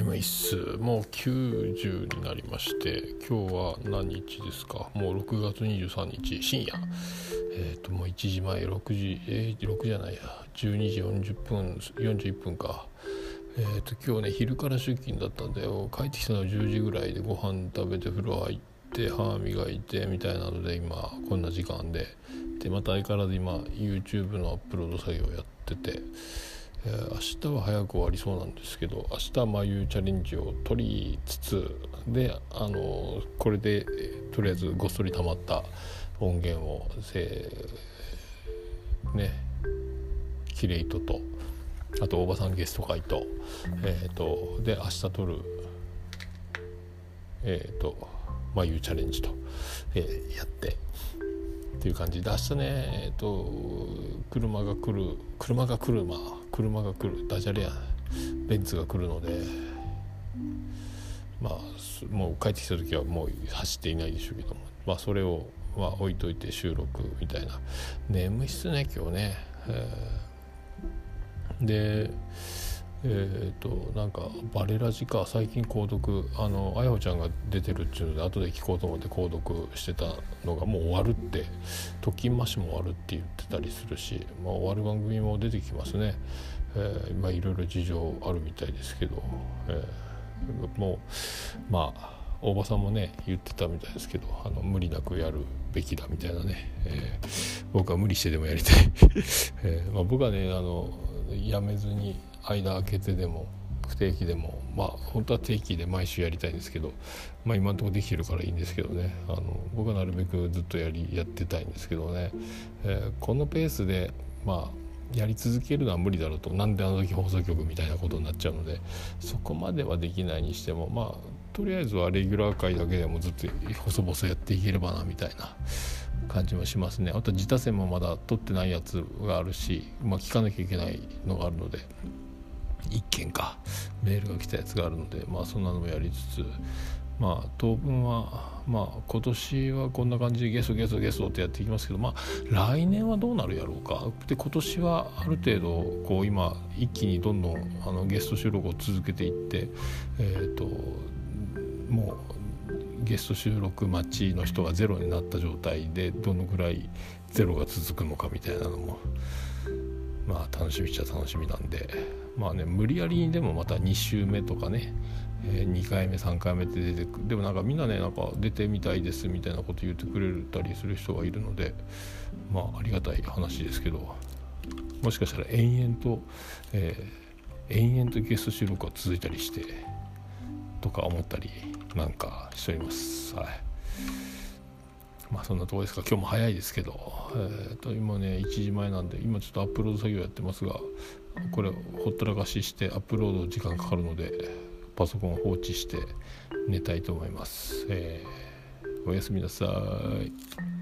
っすもう90になりまして今日は何日ですか？もう6月23日深夜。えっ、ー、ともう1時前6時えー、6じゃないや。12時40分41分か。えーと、今日ね昼から出勤だったんで帰ってきたのは10時ぐらいでご飯食べて風呂入って歯磨いてみたいなので今こんな時間で。でまた相変わらず今 YouTube のアップロード作業やってて。明日は早く終わりそうなんですけど明日は眉チャレンジを取りつつであのこれでとりあえずごっそり溜まった音源をせねキレイトとあとおばさんゲスト会と,、えーと、で明日撮るえっ、ー、と眉チャレンジと、えー、やってっていう感じ。で明日ねえっ、ー、と車が来る車が来るまあ車が来るダジャレやベンツが来るのでまあもう帰ってきた時はもう走っていないでしょうけどもまあそれをまあ置いといて収録みたいな。眠いっすね今日ね、えー、でえーと、なんかバレラジか最近購読あのあやほちゃんが出てるっていうので後で聞こうと思って購読してたのがもう終わるって「と金マシも終わる」って言ってたりするし、まあ、終わる番組も出てきますね、えー、まあいろいろ事情あるみたいですけど、えー、もうまあ大場さんもね言ってたみたいですけどあの無理なくやるべきだみたいなね、えー、僕は無理してでもやりたい、えーまあ、僕はねあのやめずに間空けてでも不定期でもまあ本当は定期で毎週やりたいんですけど、まあ、今のとこできてるからいいんですけどね。あの僕はなるべくずっとやりやってたいんですけどね、えー、このペースでまあやり続けるのは無理だろうと。なんであの時放送局みたいなことになっちゃうのでそこまではできないにしてもまあとりあえずはレギュラー回だけでもずっと細々やっていければなみたいな。感じもしますね。あと自他戦もまだ取ってないやつがあるし、まあ、聞かなきゃいけないのがあるので。1件か。メールが来たやつがあるのでまあそんなのもやりつつ。まあ当分はまあ今年はこんな感じでゲストゲストゲストってやっていきますけどまあ来年はどうなるやろうか。で今年はある程度こう今一気にどんどんあのゲスト収録を続けていってえ、ー、とゲスト収録待ちの人がゼロになった状態でどのぐらいゼロが続くのかみたいなのもまあ楽しみっちゃ楽しみなんで。まあね無理やりにでもまた2週目とかね、えー、2回目3回目って出てくでもなんかみんなねなんか出てみたいですみたいなこと言ってくれたりする人がいるのでまあありがたい話ですけどもしかしたら延々と、えー、延々とゲスト収録が続いたりしてとか思ったりなんかしております。はい。まあそんなとこですか。今日も早いですけど、えー、と今ね1時前なんで今ちょっとアップロード作業やってますがこれほったらかししてアップロード時間かかるのでパソコン放置して寝たいと思います、えー、おやすみなさい。